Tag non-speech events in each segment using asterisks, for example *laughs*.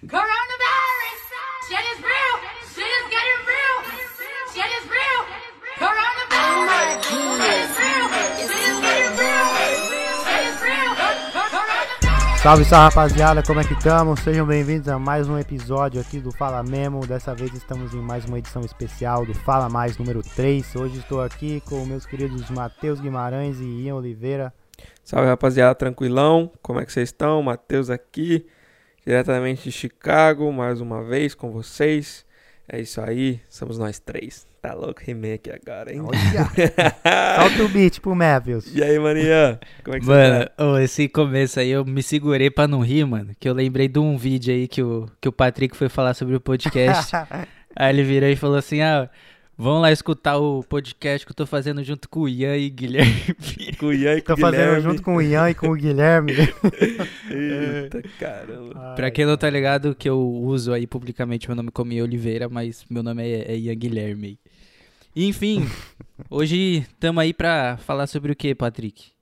Coronavirus! Shit is real! Shit is getting real! Shit is real! Coronavirus! Shit is real! Shit is getting real! Shit is real! Coronavirus! Salve, salve rapaziada, como é que estamos? Sejam bem-vindos a mais um episódio aqui do Fala Memo. Dessa vez estamos em mais uma edição especial do Fala Mais número 3. Hoje estou aqui com meus queridos Matheus Guimarães e Ian Oliveira. Salve rapaziada, tranquilão? Como é que vocês estão? Matheus aqui, diretamente de Chicago, mais uma vez com vocês. É isso aí, somos nós três. Tá louco, rimei aqui agora, hein? Olha! *laughs* Solta o beat pro Matheus. E aí, maninha? Como é que Mano, você tá? ô, esse começo aí eu me segurei pra não rir, mano. Que eu lembrei de um vídeo aí que o, que o Patrick foi falar sobre o podcast. *laughs* aí ele virou e falou assim: Ah, vamos lá escutar o podcast que eu tô fazendo junto com o Ian e Guilherme. Com o Ian e com Tô o fazendo Guilherme. junto com o Ian e com o Guilherme. Eita, *laughs* caramba. pra quem não tá ligado, que eu uso aí publicamente meu nome como Ian Oliveira, mas meu nome é, é Ian Guilherme. Enfim, *laughs* hoje tamo aí pra falar sobre o que, Patrick?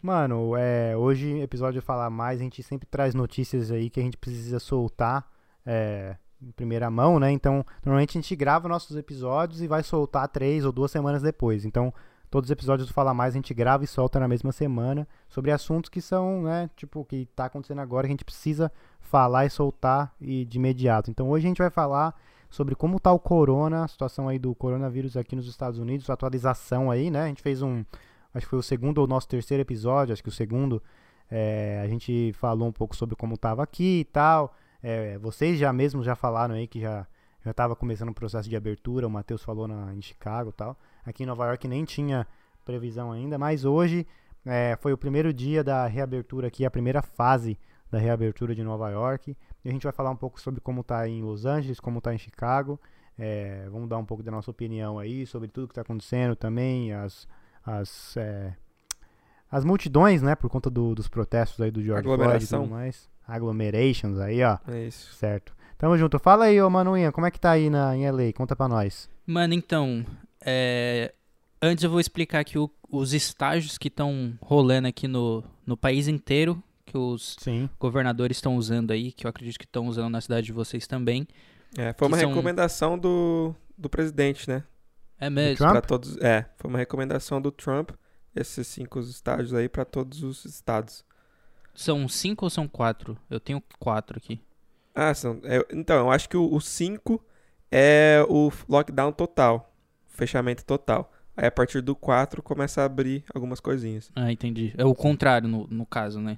Mano, é, hoje, episódio Falar Mais, a gente sempre traz notícias aí que a gente precisa soltar é, em primeira mão, né? Então, normalmente a gente grava nossos episódios e vai soltar três ou duas semanas depois. Então, todos os episódios do Falar Mais a gente grava e solta na mesma semana sobre assuntos que são, né? Tipo, que tá acontecendo agora, que a gente precisa falar e soltar e de imediato. Então, hoje a gente vai falar sobre como tá o corona, a situação aí do coronavírus aqui nos Estados Unidos, atualização aí, né? A gente fez um acho que foi o segundo ou nosso terceiro episódio, acho que o segundo, é, a gente falou um pouco sobre como estava aqui e tal. É, vocês já mesmo já falaram aí que já já estava começando o processo de abertura, o Matheus falou na, em Chicago tal. Aqui em Nova York nem tinha previsão ainda, mas hoje é, foi o primeiro dia da reabertura aqui, a primeira fase da reabertura de Nova York. E a gente vai falar um pouco sobre como está em Los Angeles, como está em Chicago. É, vamos dar um pouco da nossa opinião aí sobre tudo que está acontecendo também, as, as, é, as multidões, né, por conta do- dos protestos aí do George Floyd e tudo mais. Agglomerations aí, ó, É isso. certo. Tamo junto. Fala aí, ô Manuinha, como é que tá aí na, em LA? Conta pra nós. Mano, então, é, antes eu vou explicar aqui o- os estágios que estão rolando aqui no, no país inteiro, que os Sim. governadores estão usando aí, que eu acredito que estão usando na cidade de vocês também. É, foi uma são- recomendação do, do presidente, né? É mesmo? Trump? Pra todos, é, foi uma recomendação do Trump, esses cinco estágios aí pra todos os estados. São cinco ou são quatro? Eu tenho quatro aqui. Ah, são, é, então, eu acho que o 5 é o lockdown total, fechamento total. Aí a partir do 4 começa a abrir algumas coisinhas. Ah, entendi. É o contrário no, no caso, né?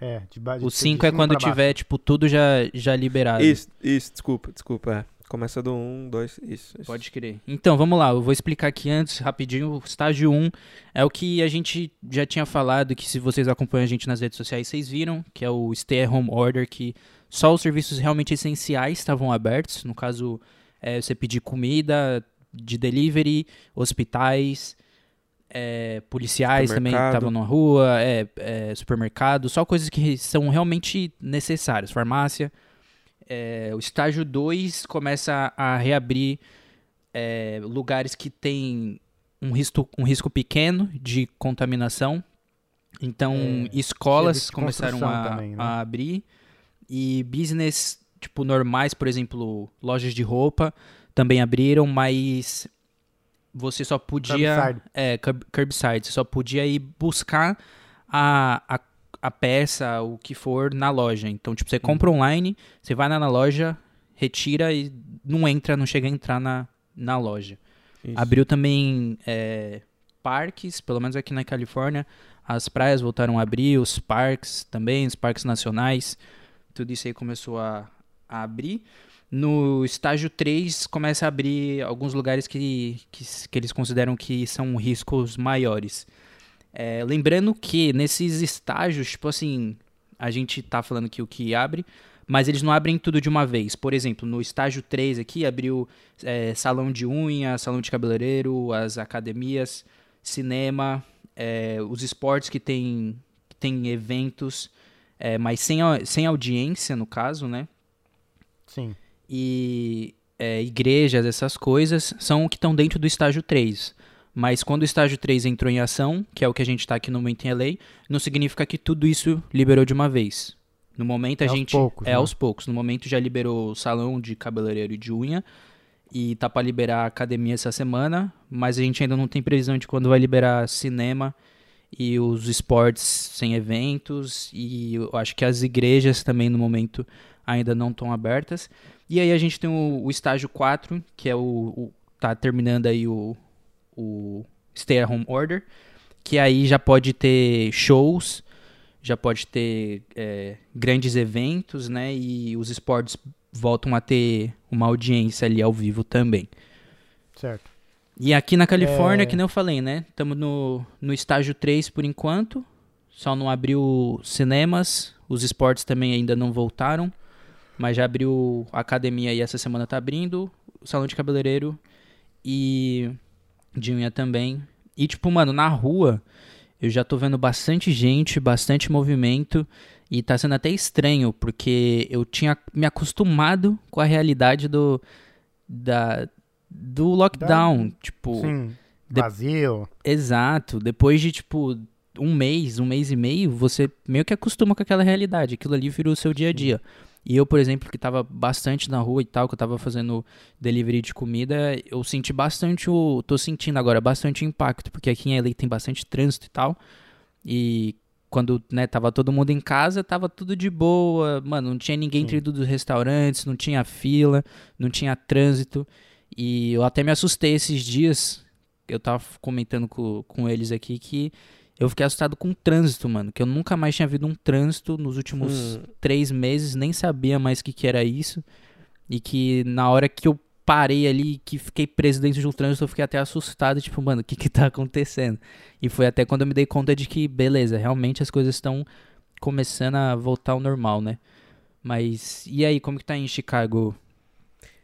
É, de de- O de cinco é cima quando baixo. tiver, tipo, tudo já, já liberado. Isso, isso, desculpa, desculpa. É. Começa do 1, 2, isso. isso. Pode crer. Então, vamos lá, eu vou explicar aqui antes, rapidinho. O estágio 1 é o que a gente já tinha falado, que se vocês acompanham a gente nas redes sociais, vocês viram, que é o Stay at Home Order, que só os serviços realmente essenciais estavam abertos. No caso, é, você pedir comida de delivery, hospitais, é, policiais também estavam na rua, é, é, supermercado, só coisas que são realmente necessárias, farmácia. É, o estágio 2 começa a reabrir é, lugares que têm um risco, um risco pequeno de contaminação. Então, É, escolas começaram a, também, né? a abrir. E business, tipo, normais, por exemplo, lojas de roupa, também abriram, mas você só podia... Curbside. É, curb- curbside. Você só podia ir buscar a, a, a peça, o que for, na loja. Então, tipo, você compra online, você vai na loja, retira e não entra, não chega a entrar na, na loja. Isso. Abriu também é, parques, pelo menos aqui na Califórnia. As praias voltaram a abrir, os parques também, os parques nacionais. Tudo isso aí começou a, a abrir. No estágio 3, começa a abrir alguns lugares que, que, que eles consideram que são riscos maiores. É, lembrando que nesses estágios, tipo assim, a gente tá falando que o que abre, mas eles não abrem tudo de uma vez. Por exemplo, no estágio 3 aqui, abriu é, salão de unha, salão de cabeleireiro, as academias, cinema, é, os esportes que tem, que tem eventos, é, mas sem, sem audiência, no caso, né? Sim. e é, igrejas, essas coisas, são o que estão dentro do estágio 3. Mas quando o estágio 3 entrou em ação, que é o que a gente está aqui no momento em LA, não significa que tudo isso liberou de uma vez. No momento a É aos gente. poucos, é né? aos poucos. No momento já liberou o salão de cabeleireiro e de unha. E tá pra liberar a academia essa semana. Mas a gente ainda não tem previsão de quando vai liberar cinema e os esportes sem eventos. E eu acho que as igrejas também no momento ainda não estão abertas. E aí a gente tem o, o estágio 4, que é o, o- tá terminando aí o, o Stay at Home Order, que aí já pode ter shows, já pode ter é, grandes eventos, né? E os esportes voltam a ter uma audiência ali ao vivo também. Certo. E aqui na Califórnia, É. que nem eu falei, né? Estamos no, no estágio 3 por enquanto. Só não abriu cinemas. Os esportes também ainda não voltaram. Mas já abriu a academia aí essa semana tá abrindo. O salão de cabeleireiro e de unha também. E tipo, mano, na rua eu já tô vendo bastante gente, bastante movimento. E tá sendo até estranho, porque eu tinha me acostumado com a realidade do. Da, do lockdown. Tipo, Sim. de- Vazio. Exato. Depois de, tipo, um mês, um mês e meio, você meio que acostuma com aquela realidade. Aquilo ali virou o seu dia a dia. E eu, por exemplo, que tava bastante na rua e tal, que eu tava fazendo delivery de comida, eu senti bastante o. tô sentindo agora bastante impacto, porque aqui em LA tem bastante trânsito e tal. E quando, né, tava todo mundo em casa, tava tudo de boa. Mano, não tinha ninguém dentro dos restaurantes, não tinha fila, não tinha trânsito. E eu até me assustei esses dias. Eu tava comentando com, com eles aqui que eu fiquei assustado com o trânsito, mano. Que eu nunca mais tinha visto um trânsito nos últimos Hum. três meses, nem sabia mais o que, que era isso. E que na hora que eu parei ali, que fiquei preso dentro de um trânsito, eu fiquei até assustado, tipo, mano, o que que tá *laughs* acontecendo? E foi até quando eu me dei conta de que, beleza, realmente as coisas estão começando a voltar ao normal, né? Mas, e aí, como que tá em Chicago,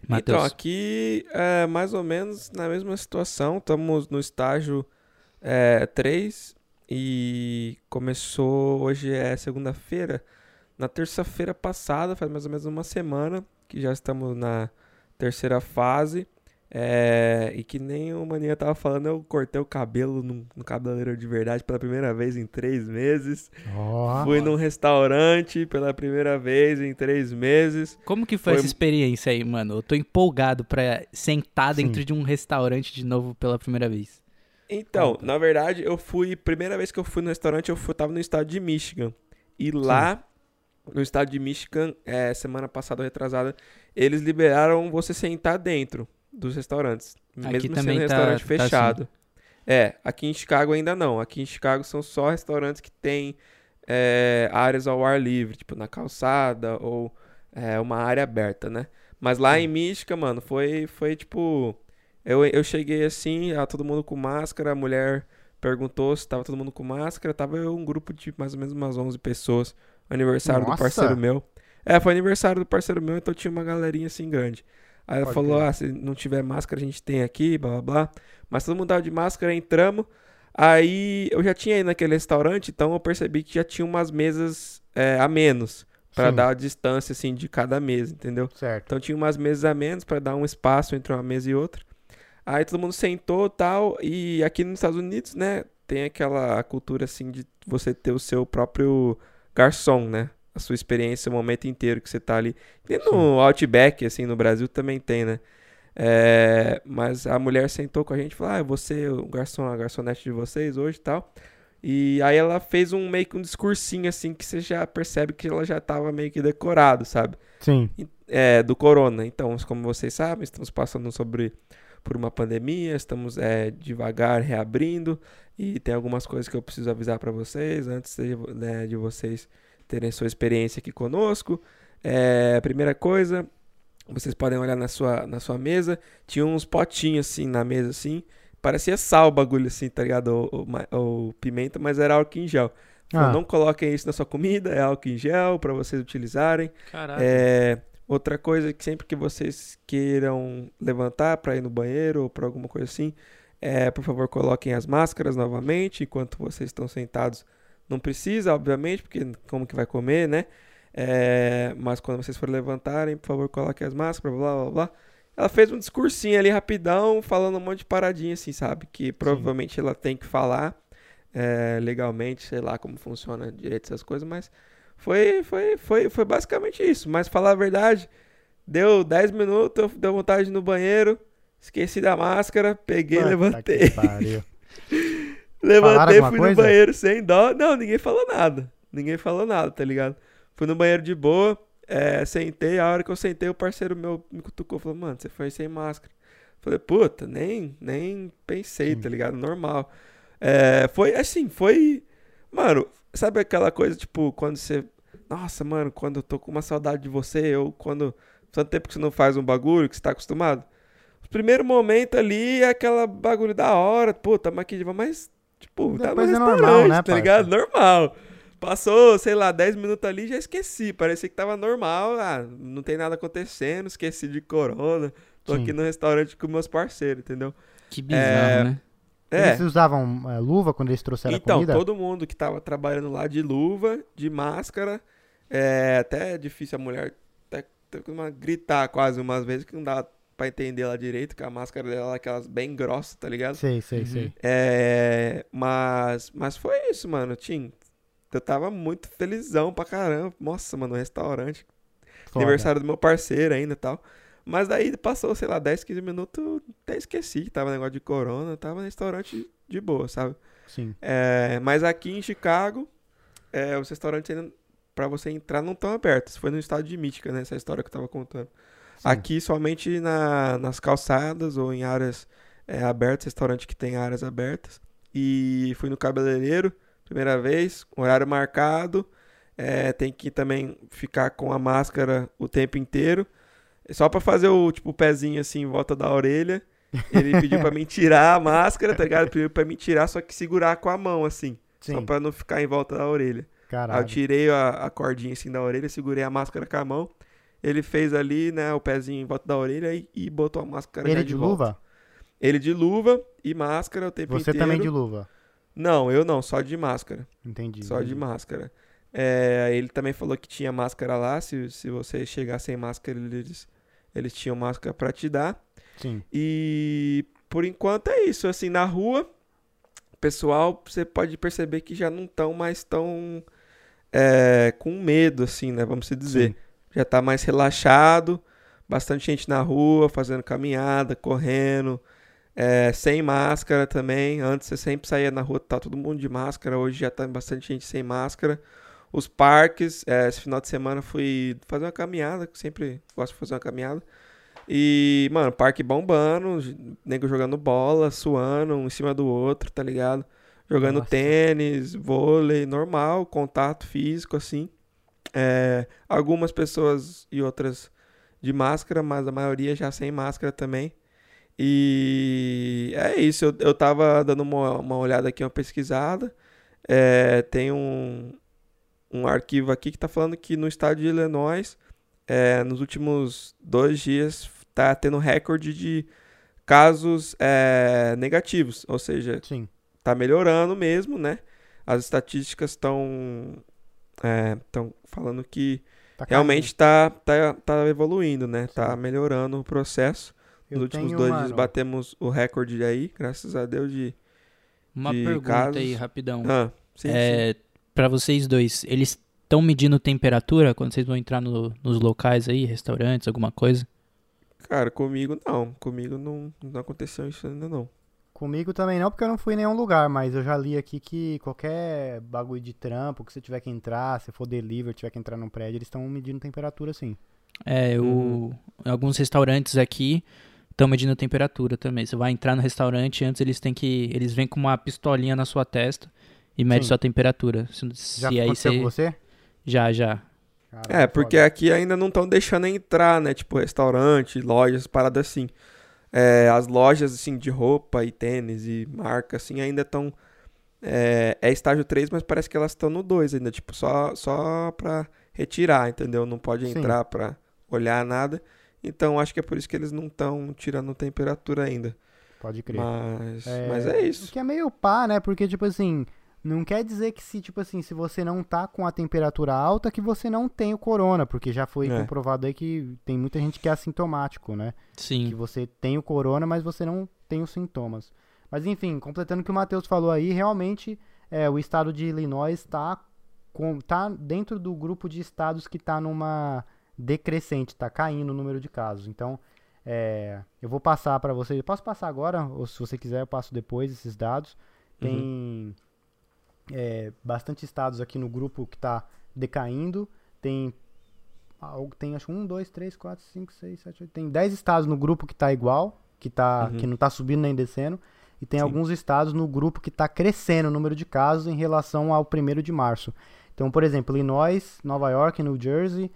Matheus? Então, aqui é mais ou menos na mesma situação. Estamos no estágio 3 e começou. Hoje é segunda-feira. Na terça-feira passada, faz mais ou menos uma semana, que já estamos na terceira fase. É, e que nem o Maninha tava falando, eu cortei o cabelo no, no cabeleireiro de verdade pela primeira vez em três meses. Ó. Fui num restaurante pela primeira vez em três meses. Como que foi, Foi- essa experiência aí, mano? Eu tô empolgado pra sentar Sim. dentro de um restaurante de novo pela primeira vez. Então, Conta. na verdade, eu fui. Primeira vez que eu fui no restaurante, eu fui, tava no estado de Michigan. E lá, no estado de Michigan, é, semana passada, retrasada, eles liberaram você sentar dentro dos restaurantes. Aqui mesmo sendo tá- restaurante tá assim. fechado. É, aqui em Chicago ainda não. Aqui em Chicago são só restaurantes que têm é, áreas ao ar livre, tipo na calçada ou é, uma área aberta, né? Mas lá em Michigan, mano, foi, foi tipo. Eu, eu cheguei assim, ah, todo mundo com máscara, a mulher perguntou se tava todo mundo com máscara, tava eu, um grupo de mais ou menos umas 11 pessoas, aniversário Nossa! do parceiro meu. É, foi aniversário do parceiro meu, então tinha uma galerinha assim grande. Aí ela Pode falou, crer. ah, se não tiver máscara a gente tem aqui, blá blá blá. Mas todo mundo tava de máscara, entramos. Aí eu já tinha ido naquele restaurante, então eu percebi que já tinha umas mesas é, a menos. Pra Sim. dar a distância, assim, de cada mesa, entendeu? Certo. Então tinha umas mesas a menos pra dar um espaço entre uma mesa e outra. Aí todo mundo sentou tal. E aqui nos Estados Unidos, né? Tem aquela cultura assim de você ter o seu próprio garçom, né? A sua experiência o momento inteiro que você tá ali. E no Outback, assim, no Brasil também tem, né? É, mas a mulher sentou com a gente e falou: Ah, você, o garçom, a garçonete de vocês hoje e tal. E aí ela fez um meio que um discursinho assim que você já percebe que ela já tava meio que decorado, sabe? Sim. é, do corona. Então, como vocês sabem, estamos passando sobre por uma pandemia, estamos é, devagar reabrindo e tem algumas coisas que eu preciso avisar para vocês antes de, né, de vocês terem sua experiência aqui conosco. É, a primeira coisa, vocês podem olhar na sua, na sua mesa, tinha uns potinhos assim na mesa assim, parecia sal o bagulho assim, tá ligado? Ou, ou ou pimenta, mas era álcool em gel. Ah. Não coloquem isso na sua comida, é álcool em gel para vocês utilizarem. Caralho. É, outra coisa que sempre que vocês queiram levantar para ir no banheiro ou para alguma coisa assim, é, por favor, coloquem as máscaras novamente enquanto vocês estão sentados. Não precisa, obviamente, porque como que vai comer, né? É, mas quando vocês forem levantarem, por favor, coloquem as máscaras, blá blá blá. Ela fez um discursinho ali rapidão, falando um monte de paradinha assim, sabe? Que provavelmente ela tem que falar é, legalmente, sei lá como funciona direito essas coisas, mas Foi, foi, foi, foi basicamente isso. Mas falar a verdade, deu 10 minutos, deu vontade de no banheiro, esqueci da máscara, peguei, Puta levantei. *laughs* Levantei, fui coisa? no banheiro sem dó. Não, ninguém falou nada. Ninguém falou nada, tá ligado? Fui no banheiro de boa, é, sentei. A hora que eu sentei, o parceiro meu me cutucou. Falou, mano, você foi sem máscara. Falei, puta, nem, nem pensei, Sim. tá ligado? Normal. É, foi assim, foi. Mano, sabe aquela coisa, tipo, quando você. Nossa, mano, quando eu tô com uma saudade de você, ou quando. Tanto tempo que você não faz um bagulho que você tá acostumado. O primeiro momento ali é aquela bagulho da hora, pô, tamo aqui de mas, tipo, tá no Depois é restaurante, normal, né, tá parça? ligado? Normal. Passou, sei lá, 10 minutos ali já esqueci. Parecia que tava normal. Ah, não tem nada acontecendo, esqueci de corona. Tô Sim. aqui no restaurante com meus parceiros, entendeu? Que bizarro, É, né? É. Eles usavam é, luva quando eles trouxeram a Então, comida? todo mundo que tava trabalhando lá de luva, de máscara, é até é difícil a mulher até, uma- gritar quase umas vezes que não dá pra entender ela direito, que a máscara dela é aquelas bem grossas, tá ligado? Sei, sei, Uhum. sei. É, mas, mas foi isso, mano, Tim. Eu tava muito felizão pra caramba. Nossa, mano, restaurante. Foda. Aniversário do meu parceiro ainda e tal. Mas daí passou, sei lá, 10, 15 minutos, até esqueci que tava negócio de corona, tava no restaurante de boa, sabe? Sim. É, mas aqui em Chicago, é, os restaurantes ainda, pra você entrar, não estão abertos. Foi no estado de Michigan, né? Essa história que eu tava contando. sim. Aqui somente na- nas calçadas ou em áreas é, abertas, restaurante que tem áreas abertas. E fui no cabeleireiro, primeira vez, horário marcado. É, tem que também ficar com a máscara o tempo inteiro. Só pra fazer o tipo pezinho assim em volta da orelha. Ele pediu pra mim tirar a máscara, tá ligado? Pediu pra mim tirar, só que segurar com a mão assim. Só Sim. pra não ficar em volta da orelha. Aí eu Caralho. tirei a, a cordinha assim da orelha, segurei a máscara com a mão. Ele fez ali, né, o pezinho em volta da orelha e, e botou a máscara Ele de, de volta. luva? Ele de luva e máscara o tempo Você inteiro. também de luva. Não, eu não, só de máscara. Entendi. Só de entendi. máscara. É, ele também falou que tinha máscara lá, se, se você chegar sem máscara, eles, eles tinham máscara pra te dar. Sim. E por enquanto é isso. Assim, na rua, pessoal, você pode perceber que já não estão mais tão é, com medo, assim, né? Vamos se dizer. Sim. Já tá mais relaxado. Bastante gente na rua, fazendo caminhada, correndo. é, sem máscara também. Antes você sempre saía na rua, tá todo mundo de máscara. Hoje já tá bastante gente sem máscara. Os parques, é, esse final de semana fui fazer uma caminhada, que sempre gosto de fazer uma caminhada. E, mano, parque bombando, nego jogando bola, suando um em cima do outro, tá ligado? Jogando Nossa. tênis, vôlei, normal, contato físico, assim. É, algumas pessoas e outras de máscara, mas a maioria já sem máscara também. E é isso, eu, eu tava dando uma, uma olhada aqui, uma pesquisada. É, tem um, um arquivo aqui que tá falando que no estado de Illinois, é, nos últimos dois dias, tá tendo recorde de casos é, negativos. Ou seja, Sim. tá melhorando mesmo, né? As estatísticas estão estão falando que Tá realmente tá, tá, tá evoluindo, né? Tá melhorando o processo. Nos Eu últimos tenho, dois mano, dias batemos o recorde aí, graças a Deus, de. Uma de pergunta casos. aí, rapidão. Ah, sim, sim. Pra vocês dois, eles estão medindo temperatura quando vocês vão entrar no- nos locais aí, restaurantes, alguma coisa? Cara, comigo não. Comigo não, não aconteceu isso ainda não. Comigo também não, porque eu não fui em nenhum lugar, mas eu já li aqui que qualquer bagulho de trampo que você tiver que entrar, se for delivery, tiver que entrar num prédio, eles estão medindo temperatura sim. É, o, Uhum. alguns restaurantes aqui estão medindo temperatura também. Você vai entrar no restaurante, antes eles têm que. Eles vêm com uma pistolinha na sua testa e mede Sim. sua temperatura. Se, se Já aí aconteceu você. com você? Já, já. Caralho, É, porque foda. aqui ainda não estão deixando entrar, né? Tipo, restaurante, lojas, paradas assim. É, as lojas, assim, de roupa e tênis e marca, assim, ainda estão... É, é estágio 3, mas parece que elas estão no 2 ainda. Tipo, só, só pra retirar, entendeu? Não pode Sim. entrar pra olhar nada. Então, acho que é por isso que eles não estão tirando temperatura ainda. Pode crer. Mas mas é isso. que é meio pá, né? Porque, tipo assim, não quer dizer que se, tipo assim, se você não tá com a temperatura alta, que você não tem o corona, porque já foi É. comprovado aí que tem muita gente que é assintomático, né? Que Sim. você tem o corona, mas você não tem os sintomas. Mas enfim, completando o que o Matheus falou aí, realmente é, o estado de Illinois está com, tá dentro do grupo de estados que tá numa decrescente, tá caindo o número de casos. Então, é, eu vou passar para vocês. Eu posso passar agora, ou se você quiser, eu passo depois esses dados. Tem é, bastante estados aqui no grupo que está decaindo. Tem algo tem acho um, dois, três, quatro, cinco, seis, sete, oito. Tem 10 estados no grupo que tá igual, que tá Uhum. que não tá subindo nem descendo, e tem Sim. alguns estados no grupo que tá crescendo o número de casos em relação ao primeiro de março. Então, por exemplo, Illinois, Nova York, New Jersey,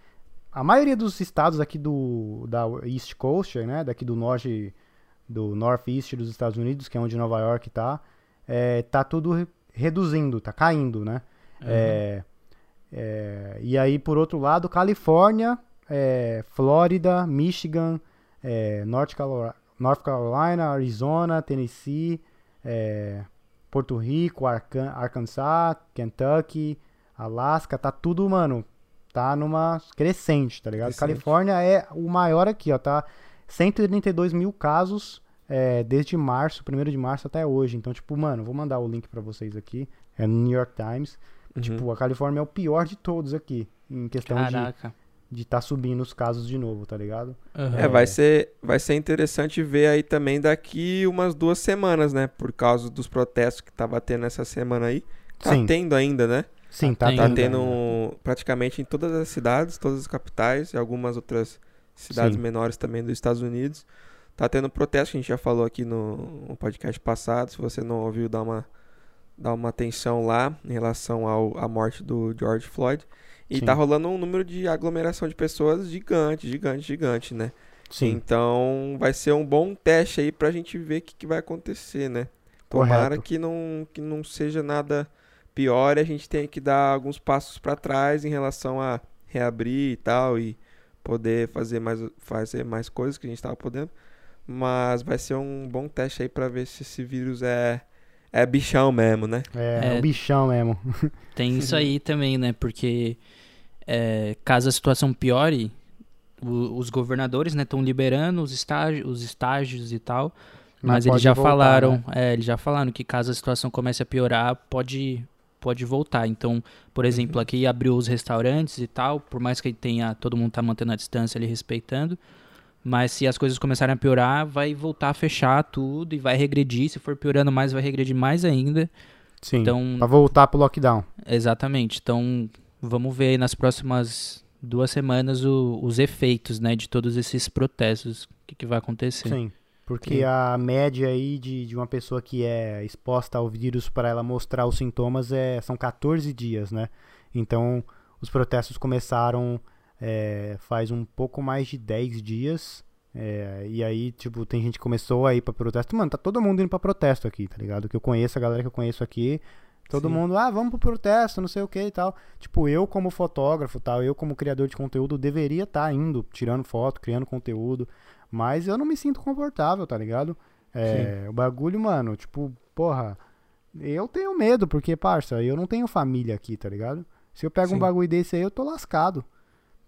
a maioria dos estados aqui do da East Coast, né, daqui do norte do Northeast dos Estados Unidos, que é onde Nova York tá, é, tá tudo reduzindo, tá caindo, né? É, é, e aí, por outro lado, Califórnia, é, Flórida, Michigan, é, North, Calo- North Carolina, Arizona, Tennessee, é, Porto Rico, Arcan- Arkansas, Kentucky, Alaska, tá tudo, mano, tá numa crescente, tá ligado? Crescente. Califórnia é o maior aqui, ó, tá 132 mil casos é, desde março, 1 de março até hoje. Então, tipo, mano, vou mandar o link pra vocês aqui, é no New York Times. Uhum. Tipo, a Califórnia é o pior de todos aqui, em questão de Caraca. de tá subindo os casos de novo, tá ligado? Aham. É, vai ser, vai ser interessante ver aí também daqui umas duas semanas, né? Por causa dos protestos que tava tendo essa semana aí. Tá Sim. tendo ainda, né? Sim, Tá tá, tendo. Tá tendo. tendo ainda. praticamente em todas as cidades, todas as capitais e algumas outras cidades Sim. menores também dos Estados Unidos. Tá tendo protesto, que a gente já falou aqui no, no podcast passado. Se você não ouviu, dá uma, dá uma atenção lá em relação ao, à morte do George Floyd. E Sim. tá rolando um número de aglomeração de pessoas gigante, gigante, gigante, né? Sim, Então vai ser um bom teste aí pra gente ver o que, que vai acontecer, né? Tomara Correto. que não, que não seja nada pior e a gente tenha que dar alguns passos pra trás em relação a reabrir e tal e poder fazer mais, fazer mais coisas que a gente tava podendo. Mas vai ser um bom teste aí pra ver se esse vírus é, é bichão mesmo, né? é, É. um bichão mesmo. *laughs* Tem isso aí também, né? Porque é, caso a situação piore, o- os governadores estão liberando os estágios, os estágios e tal. Mas, eles pode já voltar, falaram, né? é, eles já falaram que caso a situação comece a piorar, pode pode voltar. Então, por exemplo, aqui abriu os restaurantes e tal, por mais que tenha todo mundo tá mantendo a distância ali respeitando, mas se as coisas começarem a piorar, vai voltar a fechar tudo e vai regredir, se for piorando mais, vai regredir mais ainda. Sim, Então, pra voltar pro lockdown. Exatamente. Então, vamos ver aí nas próximas duas semanas o- os efeitos, né, de todos esses protestos, o que, que vai acontecer. Sim. Porque Sim. a média aí de, de uma pessoa que é exposta ao vírus para ela mostrar os sintomas é, são 14 dias, né? Então, os protestos começaram é, faz um pouco mais de 10 dias. é, e aí, tipo, tem gente que começou a ir pra protesto. Mano, tá todo mundo indo pra protesto aqui, tá ligado? Que eu conheço, a galera que eu conheço aqui. Todo Sim. mundo, ah, vamos pro protesto, não sei o que e tal. Tipo, eu como fotógrafo tal, eu como criador de conteúdo deveria estar indo, tirando foto, criando conteúdo. Mas eu não me sinto confortável, tá ligado? É, o bagulho, mano, tipo, porra, eu tenho medo, porque, parça, eu não tenho família aqui, tá ligado? Se eu pego Sim. um bagulho desse aí, eu tô lascado.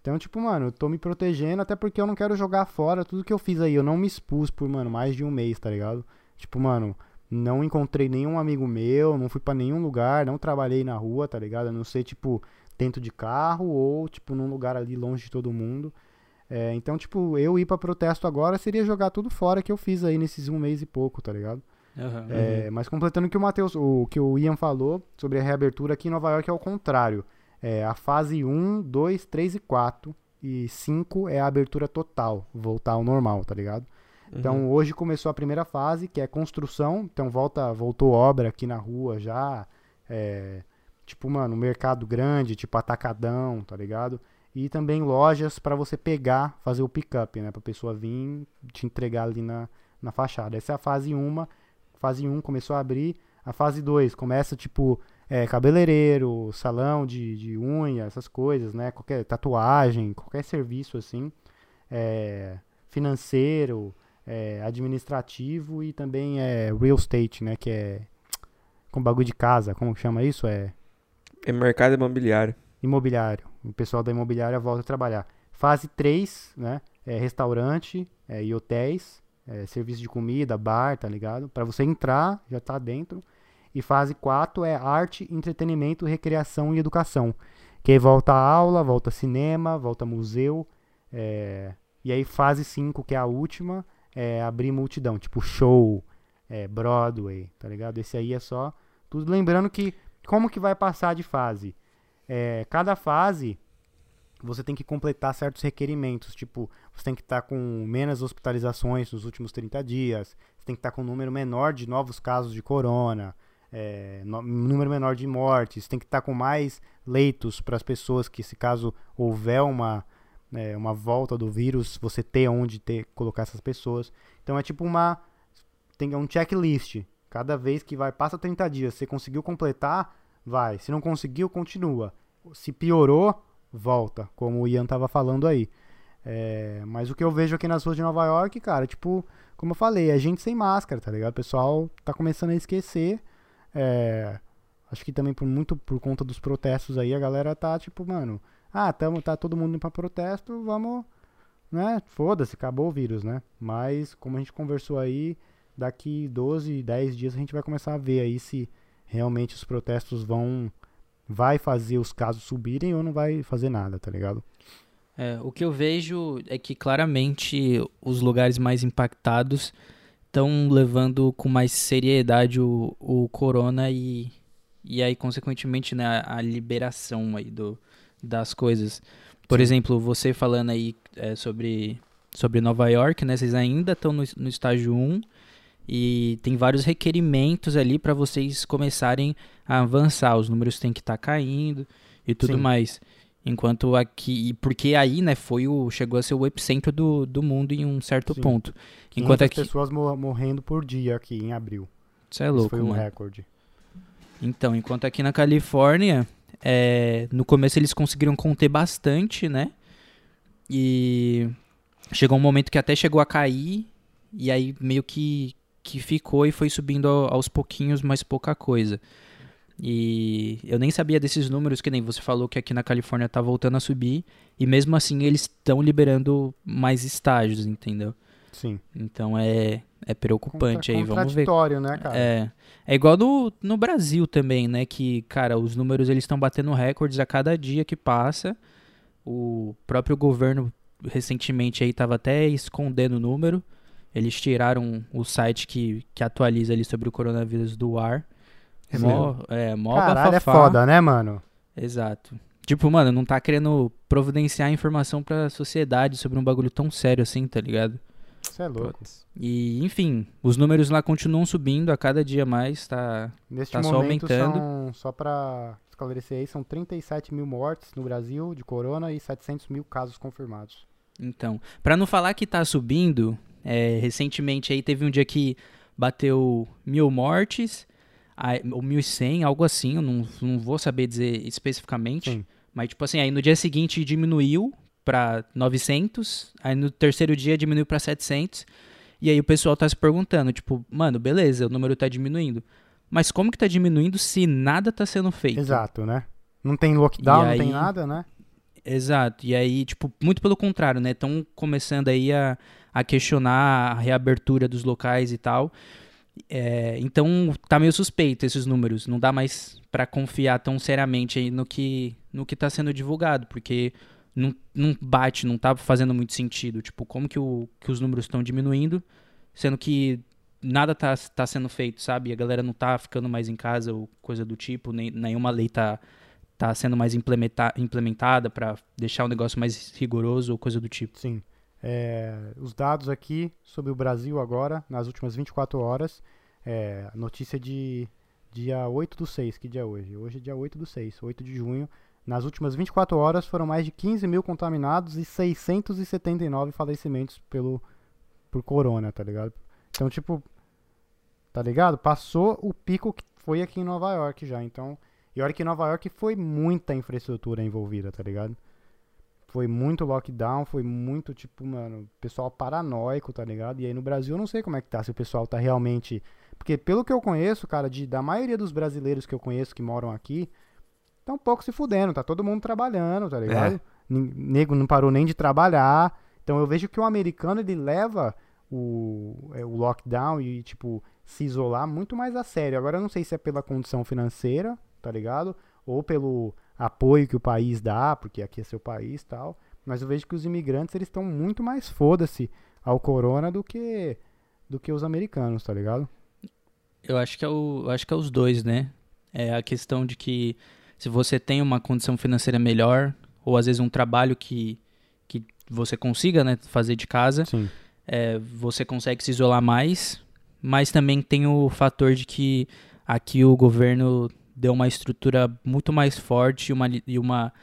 Então, tipo, mano, eu tô me protegendo, até porque eu não quero jogar fora tudo que eu fiz aí. Eu não me expus por, mano, mais de um mês, tá ligado? Tipo, mano, não encontrei nenhum amigo meu, não fui pra nenhum lugar, não trabalhei na rua, tá ligado? A não sei, tipo, dentro de carro ou, tipo, num lugar ali longe de todo mundo. É, então, tipo, eu ir pra protesto agora seria jogar tudo fora que eu fiz aí nesses um mês e pouco, tá ligado? Aham. É, mas completando o que o Matheus, o que o Ian falou sobre a reabertura aqui em Nova York é o contrário. É, a fase 1, 2, 3 e 4 e 5 é a abertura total, voltar ao normal, tá ligado? Então hoje começou a primeira fase, que é construção, então volta, voltou obra aqui na rua já, é, tipo, mano, mercado grande, tipo atacadão, tá ligado? E também lojas pra você pegar, fazer o pick-up, né? Pra pessoa vir te entregar ali na, na fachada. Essa é a fase 1. Fase 1 começou a abrir. A fase 2 começa, tipo, é, cabeleireiro, salão de, de unha, essas coisas, né? Qualquer tatuagem, qualquer serviço assim. É, financeiro, é, administrativo e também é real estate, né? Que é com bagulho de casa, como que chama isso? É É mercado imobiliário. imobiliário. O pessoal da imobiliária volta a trabalhar. Fase 3, né? É restaurante é, e hotéis, é, serviço de comida, bar, tá ligado? Pra você entrar, já tá dentro. E fase 4 é arte, entretenimento, recreação e educação. Que aí volta a aula, volta cinema, volta museu. é, E aí fase 5, que é a última, é abrir multidão. Tipo show, é, Broadway, tá ligado? Esse aí é só... Tudo lembrando que... Como que vai passar de fase? É, cada fase você tem que completar certos requerimentos, tipo, você tem que estar com menos hospitalizações nos últimos 30 dias, você tem que estar com um número menor de novos casos de corona, é, número menor de mortes, tem que estar com mais leitos para as pessoas que, se caso houver uma, é, uma volta do vírus, você ter onde ter, colocar essas pessoas. Então é tipo uma. Tem um checklist. Cada vez que vai, passa 30 dias, você conseguiu completar, vai. Se não conseguiu, continua. Se piorou, volta, como o Ian tava falando aí. É, mas o que eu vejo aqui nas ruas de Nova York, cara, tipo, como eu falei, é gente sem máscara, tá ligado? O pessoal tá começando a esquecer. É, acho que também por muito por conta dos protestos aí, a galera tá tipo, mano, ah, tamo, tá todo mundo indo pra protesto, vamos, né? Foda-se, acabou o vírus, né? Mas, como a gente conversou aí, daqui 12, 10 dias a gente vai começar a ver aí se realmente os protestos vão vai fazer os casos subirem ou não vai fazer nada, tá ligado? É, o que eu vejo é que claramente os lugares mais impactados estão levando com mais seriedade o, o corona e, e aí, consequentemente, né, a, a liberação aí do, das coisas. Por Sim. exemplo, você falando aí é, sobre, sobre Nova York, né? Vocês ainda estão no, no estágio 1 e tem vários requerimentos ali para vocês começarem a avançar. Os números têm que estar caindo e tudo Sim. mais. Enquanto aqui, porque aí, né, foi o chegou a ser o epicentro do, do mundo em um certo Sim. ponto. Enquanto 500 aqui, pessoas mo- morrendo por dia aqui em abril. isso é Esse louco, foi um mano. recorde. Então, enquanto aqui na Califórnia, é, no começo eles conseguiram conter bastante, né? E chegou um momento que até chegou a cair, e aí meio que, que ficou e foi subindo ao- aos pouquinhos, mas pouca coisa. E eu nem sabia desses números, que nem você falou que aqui na Califórnia tá voltando a subir, e mesmo assim eles estão liberando mais estágios, entendeu? Sim. Então é, é preocupante aí, vamos ver Contraditório, né, cara? é. É igual no, no Brasil também, né? Que, cara, os números eles estão batendo recordes a cada dia que passa. O próprio governo recentemente aí tava até escondendo o número. Eles tiraram o site que, que atualiza ali sobre o coronavírus do ar. É mó, é, mó Caralho, é bafafá. foda, né, mano? Exato. Tipo, mano, não tá querendo providenciar informação pra sociedade sobre um bagulho tão sério assim, tá ligado? Você é louco. E, enfim, os números lá continuam subindo a cada dia mais, tá, Neste Tá só momento, aumentando. são, só pra esclarecer aí, são 37 mil mortes no Brasil de corona e 700 mil casos confirmados. Então, pra não falar que tá subindo, é, recentemente aí teve um dia que bateu mil mortes, ou 1.100, algo assim, eu não, não vou saber dizer especificamente, Sim. mas tipo assim, aí no dia seguinte diminuiu pra 900, aí no terceiro dia diminuiu pra 700, e aí o pessoal tá se perguntando, tipo, mano, beleza, o número tá diminuindo, mas como que tá diminuindo se nada tá sendo feito? Exato, né? Não tem lockdown, E não tem aí- nada, né? Exato. E aí, tipo, muito pelo contrário, né? Estão começando aí a, a questionar a reabertura dos locais e tal. É, então, tá meio suspeito esses números. Não dá mais pra confiar tão seriamente no que, no que tá sendo divulgado, porque não, não bate, não tá fazendo muito sentido. Tipo, como que, o, que os números estão diminuindo, sendo que nada tá, tá sendo feito, sabe? A galera não tá ficando mais em casa ou coisa do tipo, nem, nenhuma lei tá, tá sendo mais implementa, implementada pra deixar o negócio mais rigoroso ou coisa do tipo. Sim. É, os dados aqui sobre o Brasil agora, nas últimas 24 horas, é, notícia de dia 8 do 6, que dia é hoje? Hoje é dia 8 do 6, 8 de junho. Nas últimas 24 horas foram mais de 15 mil contaminados e 679 falecimentos pelo, por corona, tá ligado? Então, tipo, tá ligado? Passou o pico que foi aqui em Nova York já. Então, e olha que em Nova York foi muita infraestrutura envolvida, tá ligado? Foi muito lockdown, foi muito, tipo, mano, pessoal paranoico, tá ligado? E aí no Brasil eu não sei como é que tá, se o pessoal tá realmente. Porque pelo que eu conheço, cara, de, da maioria dos brasileiros que eu conheço que moram aqui, tá um pouco se fudendo, tá todo mundo trabalhando, tá ligado? Nin- Nego não parou nem de trabalhar. Então eu vejo que o americano ele leva o, é, o lockdown e, tipo, se isolar muito mais a sério. Agora eu não sei se é pela condição financeira, tá ligado? Ou pelo apoio que o país dá, porque aqui é seu país e tal. Mas eu vejo que os imigrantes eles estão muito mais foda-se ao corona do que do que os americanos, tá ligado? Eu acho que é o, eu acho que é os dois, né? É a questão de que se você tem uma condição financeira melhor ou às vezes um trabalho que que você consiga, né, fazer de casa, é, você consegue se isolar mais, mas também tem o fator de que aqui o governo deu uma estrutura muito mais forte e uma, e uma,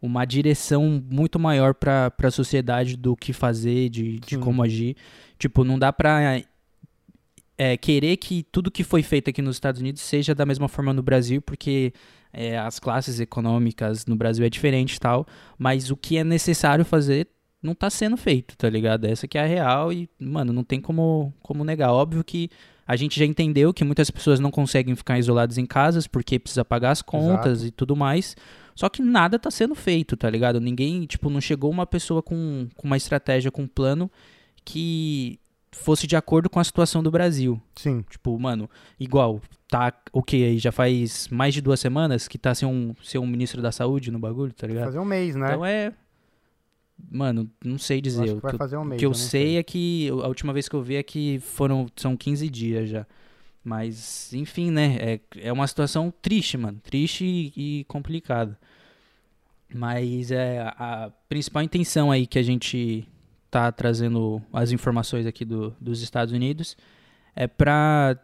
uma direção muito maior para a sociedade do que fazer, de, de Sim. como agir. Tipo, não dá pra é, querer que tudo que foi feito aqui nos Estados Unidos seja da mesma forma no Brasil, porque é, as classes econômicas no Brasil é diferente e tal, mas o que é necessário fazer não tá sendo feito, tá ligado? Essa que é a real e, mano, não tem como, como negar. Óbvio que a gente já entendeu que muitas pessoas não conseguem ficar isoladas em casas porque precisa pagar as contas e tudo mais. Só que nada tá sendo feito, tá ligado? Ninguém, tipo, não chegou uma pessoa com, com uma estratégia, com um plano que fosse de acordo com a situação do Brasil. Sim. Tipo, mano, igual, tá o que aí? Já faz mais de duas semanas que tá sem um, sem um ministro da saúde no bagulho, tá ligado? Fazer um mês, né? Então é. Mano, não sei Eu dizer. acho O que vai eu- fazer um o mês. que eu não sei é que a última vez que eu vi é que foram são 15 dias já. Mas, enfim, né? É, é uma situação triste, mano. Triste e, e complicada. Mas é a principal intenção aí que a gente tá trazendo as informações aqui do, dos Estados Unidos é pra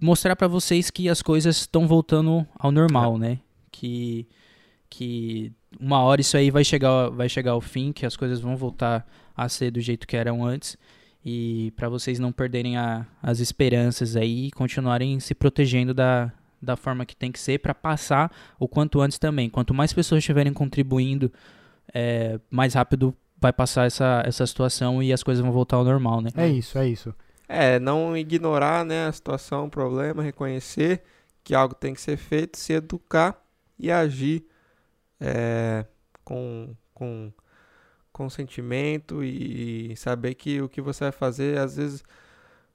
mostrar pra vocês que as coisas estão voltando ao normal, né? Que que uma hora isso aí vai chegar vai chegar ao fim, que as coisas vão voltar a ser do jeito que eram antes e pra vocês não perderem a- as esperanças aí e continuarem se protegendo da, da forma que tem que ser pra passar o quanto antes também. Quanto mais pessoas estiverem contribuindo, é, mais rápido vai passar essa, essa situação e as coisas vão voltar ao normal, né? É isso, é isso. É, não ignorar né, a situação, o problema, reconhecer que algo tem que ser feito, se educar e agir é, com, com, com sentimento e saber que o que você vai fazer, às vezes,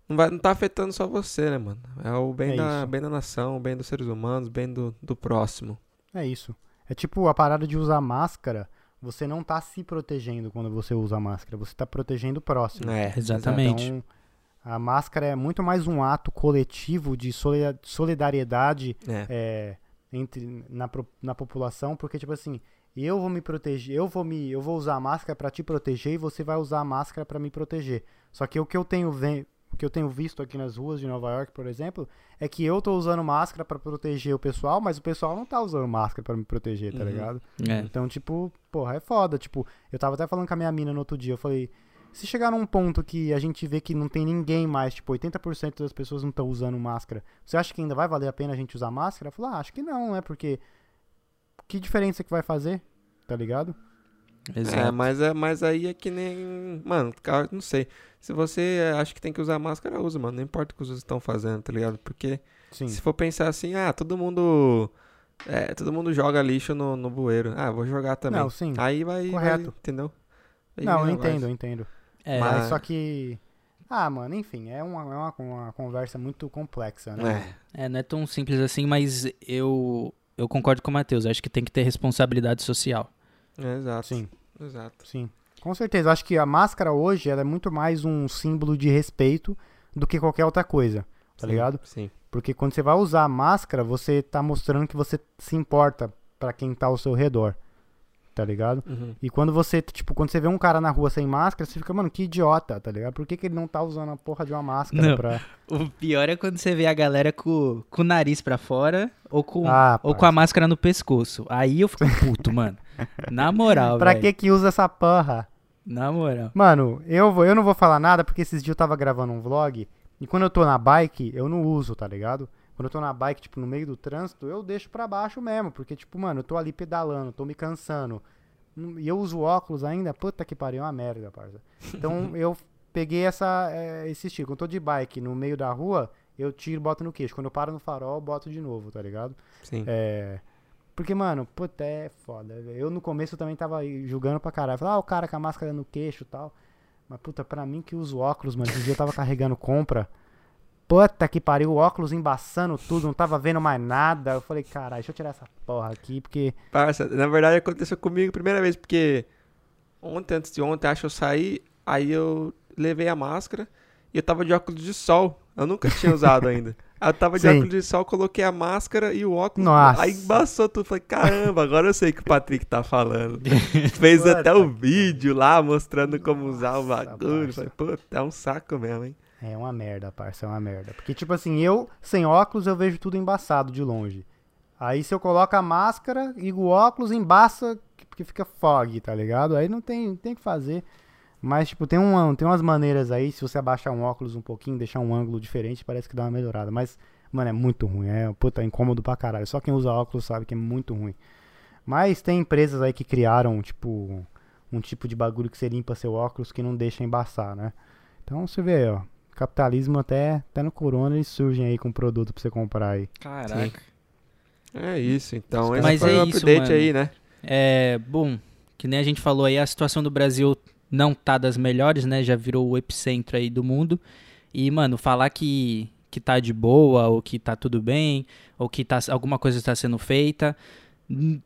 não, vai, não tá afetando só você, né, mano? É o bem, É da, isso. bem da nação, o bem dos seres humanos, o bem do, do próximo. É isso. É tipo a parada de usar máscara. Você não tá se protegendo quando você usa máscara. Você tá protegendo o próximo. É, Exatamente. Então, a máscara é muito mais um ato coletivo de solida- solidariedade É. é, entre na, na população, porque tipo assim, eu vou me proteger, eu vou me, eu vou usar a máscara para te proteger e você vai usar a máscara para me proteger. Só que o que eu tenho o que eu tenho visto aqui nas ruas de Nova York, por exemplo, é que eu tô usando máscara para proteger o pessoal, mas o pessoal não tá usando máscara para me proteger, tá Uhum. ligado? É. Então, tipo, porra, é foda. Tipo, eu tava até falando com a minha mina no outro dia. Eu falei, se chegar num ponto que a gente vê que não tem ninguém mais, tipo, 80% das pessoas não estão usando máscara, você acha que ainda vai valer a pena a gente usar máscara? Eu falei, ah, acho que não, né? Porque que diferença que vai fazer? Tá ligado? É, Exato. mas, é, mas aí é que nem. Mano, cara, não sei. Se você acha que tem que usar máscara, usa, mano. Não importa o que os outros estão fazendo, tá ligado? Porque Sim. se for pensar assim, ah, todo mundo. É, todo mundo joga lixo no, no bueiro. Ah, vou jogar também. Não, sim. Aí vai. Correto. vai, entendeu? Aí não, eu entendo, eu entendo. É, Mas só que. Ah, mano, enfim, é uma, é uma, uma conversa muito complexa, né? É. É, não é tão simples assim, mas eu, eu concordo com o Matheus. Acho que tem que ter responsabilidade social. É, exato. Sim, Exato. sim. Com certeza. Acho que a máscara hoje ela é muito mais um símbolo de respeito do que qualquer outra coisa, tá Sim, ligado? Sim. Porque quando você vai usar a máscara, você tá mostrando que você se importa pra quem tá ao seu redor. Tá ligado? Uhum. E quando você, tipo, quando você vê um cara na rua sem máscara, você fica, mano, que idiota, tá ligado? Por que, que ele não tá usando a porra de uma máscara Não. pra. *laughs* O pior é quando você vê a galera com, com o nariz pra fora ou com, Ah, ou com a máscara no pescoço. Aí eu fico puto, mano. Na *laughs* moral, Pra velho. que que usa essa porra? Na moral. Mano, eu, vou, eu não vou falar nada porque esses dias eu tava gravando um vlog e quando eu tô na bike, eu não uso, tá ligado? Quando eu tô na bike, tipo, no meio do trânsito, eu deixo pra baixo mesmo, porque, tipo, mano, eu tô ali pedalando, tô me cansando. Hum, E eu uso óculos ainda, puta que pariu, é uma merda, parça. Então *laughs* eu peguei essa, é, esse estilo. Quando eu tô de bike no meio da rua, eu tiro e boto no queixo. Quando eu paro no farol, eu boto de novo, tá ligado? Sim. É. Porque, mano, puta, é foda. Eu no começo também tava julgando pra caralho. Falei, ah, o cara com a máscara no queixo e tal. Mas, puta, pra mim que uso óculos, mano, esse dia eu tava carregando compra. Puta que pariu, o óculos embaçando tudo, não tava vendo mais nada. Eu falei, caralho, deixa eu tirar essa porra aqui, porque. Parça, na verdade aconteceu comigo a primeira vez, porque ontem, antes de ontem, acho que eu saí, aí eu levei a máscara e eu tava de óculos de sol. Eu nunca tinha usado *laughs* ainda. Eu tava de Sim. óculos de sol, coloquei a máscara e o óculos. Nossa. Aí embaçou tudo. Falei, caramba, agora eu sei o que o Patrick tá falando. *laughs* Fez Puta até o que vídeo lá mostrando como usar o Nossa, bagulho. Falei, pô, é um saco mesmo, hein? É uma merda, parça, é uma merda. Porque, tipo assim, eu, sem óculos, eu vejo tudo embaçado de longe. Aí se eu coloco a máscara e o óculos, embaça, porque fica fog, tá ligado? Aí não tem, tem o que fazer. Mas, tipo, tem, uma, tem umas maneiras aí, se você abaixar um óculos um pouquinho, deixar um ângulo diferente, parece que dá uma melhorada. Mas, mano, é muito ruim. É, puta, incômodo pra caralho. Só quem usa óculos sabe que é muito ruim. Mas tem empresas aí que criaram, tipo, um tipo de bagulho que você limpa seu óculos que não deixa embaçar, né? Então você vê aí, ó. Capitalismo até, até no corona eles surgem aí com produto pra você comprar aí. Caraca. É isso, então. Esse Mas foi é o isso, update mano. aí, né? É, bom, que nem a gente falou aí, a situação do Brasil não tá das melhores, né? Já virou o epicentro aí do mundo. E, mano, falar que, que tá de boa, ou que tá tudo bem, ou que tá, alguma coisa está sendo feita,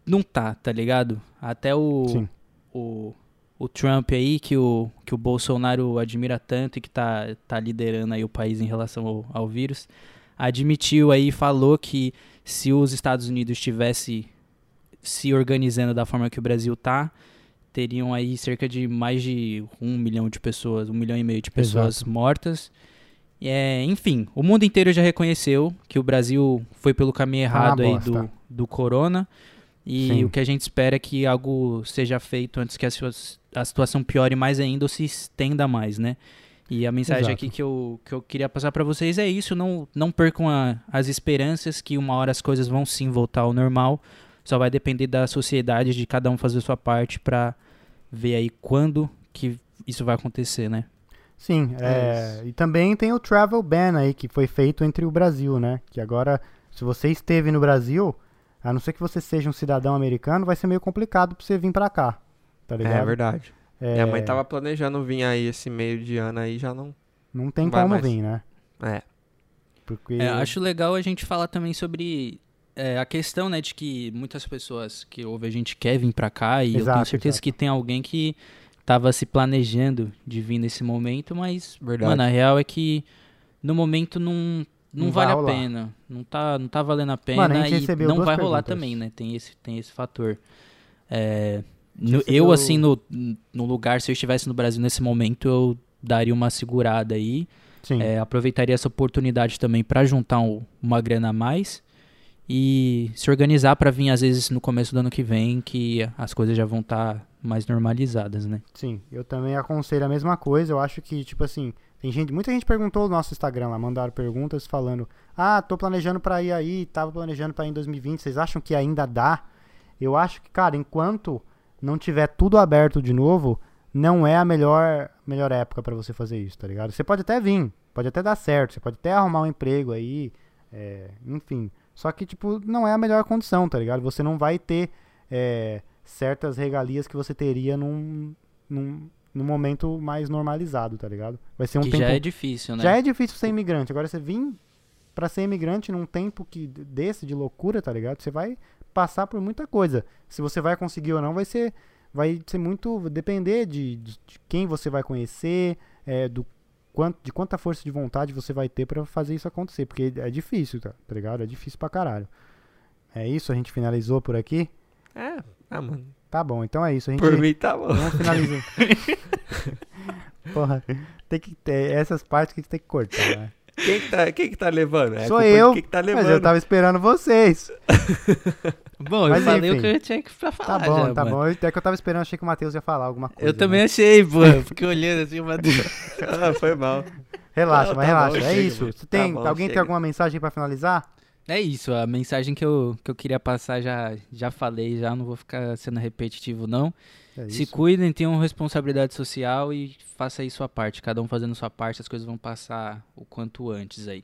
não tá, tá ligado? Até o, Sim. o, o Trump aí, que o, que o Bolsonaro admira tanto e que tá, tá liderando aí o país em relação ao, ao vírus, admitiu aí, falou que se os Estados Unidos tivesse se organizando da forma que o Brasil tá, teriam aí cerca de mais de um milhão de pessoas, um milhão e meio de pessoas Exato. mortas. É, enfim, o mundo inteiro já reconheceu que o Brasil foi pelo caminho Tá errado aí bosta. do, do corona. E Sim. o que a gente espera é que algo seja feito antes que a, situa- a situação piore mais ainda ou se estenda mais, né? E a mensagem Exato. aqui que eu, que eu queria passar pra vocês é isso, não, não percam a- as esperanças que uma hora as coisas vão sim voltar ao normal. Só vai depender da sociedade, de cada um fazer a sua parte pra ver aí quando que isso vai acontecer, né? Sim, É é, e também tem o travel ban aí que foi feito entre o Brasil, né? Que agora, se você esteve no Brasil, a não ser que você seja um cidadão americano, vai ser meio complicado pra você vir pra cá, tá ligado? É verdade. É, Minha mãe tava planejando vir aí esse meio de ano aí, já não. Não tem Vai como mais. vir, né? É. Porque É, acho legal a gente falar também sobre é, a questão, né, de que muitas pessoas que ouvem a gente quer vir pra cá e eu Exato, tenho certeza exato. que tem alguém que tava se planejando de vir nesse momento, mas, Verdade. mano, a real é que no momento não, não, Não vale a rolar. pena. Não tá, não tá valendo a pena Mano, a e não vai rolar perguntas. também, né? Tem esse, tem esse fator. É, no- recebeu- eu, assim, no, no lugar, se eu estivesse no Brasil nesse momento, eu daria uma segurada aí. É, aproveitaria essa oportunidade também para juntar um- uma grana a mais e se organizar para vir às vezes no começo do ano que vem que as coisas já vão estar mais normalizadas, né? sim. Eu também aconselho a mesma coisa. Eu acho que, tipo assim, tem gente, muita gente perguntou no nosso Instagram lá, mandaram perguntas falando: "Ah, tô planejando pra ir aí, tava planejando pra ir em 2020, vocês acham que ainda dá?" Eu acho que, cara, enquanto não tiver tudo aberto de novo, não é a melhor, melhor época pra você fazer isso, tá ligado? Você pode até vir, pode até dar certo, você pode até arrumar um emprego aí, é, enfim. Só que, tipo, não é a melhor condição, tá ligado? Você não vai ter é, certas regalias que você teria num, num, num momento mais normalizado, tá ligado? Vai ser um que tempo... já é difícil, né? Já é difícil ser imigrante. Agora você vir pra ser imigrante num tempo que desse de loucura, tá ligado? Você vai passar por muita coisa. Se você vai conseguir ou não, vai ser vai ser muito depender de, de quem você vai conhecer, é, do quanto de quanta força de vontade você vai ter pra fazer isso acontecer, porque é difícil, tá, tá ligado? É difícil pra caralho. É isso, a gente finalizou por aqui. É, ah, mano. Tá bom, então é isso. A gente Por mim tá bom. Vamos finalizar. *laughs* Porra, tem que ter essas partes que tem que cortar, né? Quem que tá, quem que tá levando? É Sou eu, Quem que tá Mas levando? eu tava esperando vocês. *laughs* Bom, Mas eu falei enfim. o que eu tinha que pra Tá falar bom, já, tá mano. bom. Até que eu tava esperando, achei que o Matheus ia falar alguma coisa. Eu também né? achei, pô. Fiquei olhando assim, mas... *laughs* ah, foi mal. Relaxa, Não, mas tá relaxa. bom, é chega, isso. mano. Você Tá tem, bom, alguém tem chega. alguma mensagem pra finalizar? É isso, a mensagem que eu, que eu queria passar já, já falei, já não vou ficar sendo repetitivo, não. É Se cuidem, tenham responsabilidade social e faça aí sua parte. Cada um fazendo sua parte, as coisas vão passar o quanto antes aí.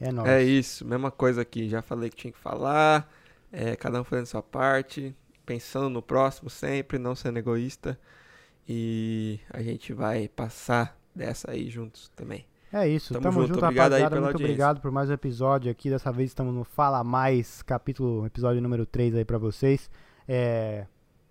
É nóis. É isso, mesma coisa aqui. Já falei que tinha que falar. é, cada um fazendo sua parte. Pensando no próximo sempre, não sendo egoísta. E a gente vai passar dessa aí juntos também. É isso, Tamo tamo, junto, junto, obrigado aí rapaziada. pela Muito audiência. obrigado por mais um episódio aqui. Dessa vez estamos no Fala Mais, capítulo, episódio número 3 aí pra vocês. É,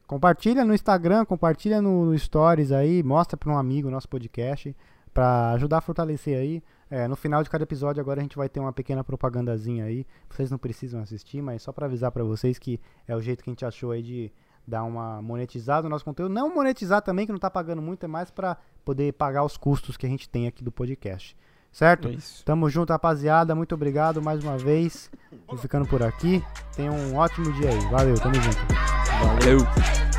compartilha no Instagram, compartilha no, no Stories aí, mostra pra um amigo nosso podcast pra ajudar a fortalecer aí. É, no final de cada episódio agora a gente vai ter uma pequena propagandazinha aí. Vocês não precisam assistir, mas só pra avisar pra vocês que é o jeito que a gente achou aí de dar uma monetizada no nosso conteúdo. Não monetizar também, que não tá pagando muito, é mais pra poder pagar os custos que a gente tem aqui do podcast. Certo? É isso. Tamo junto, rapaziada. Muito obrigado mais uma vez. Vou ficando por aqui. Tenham um ótimo dia aí. Valeu, tamo junto. Valeu.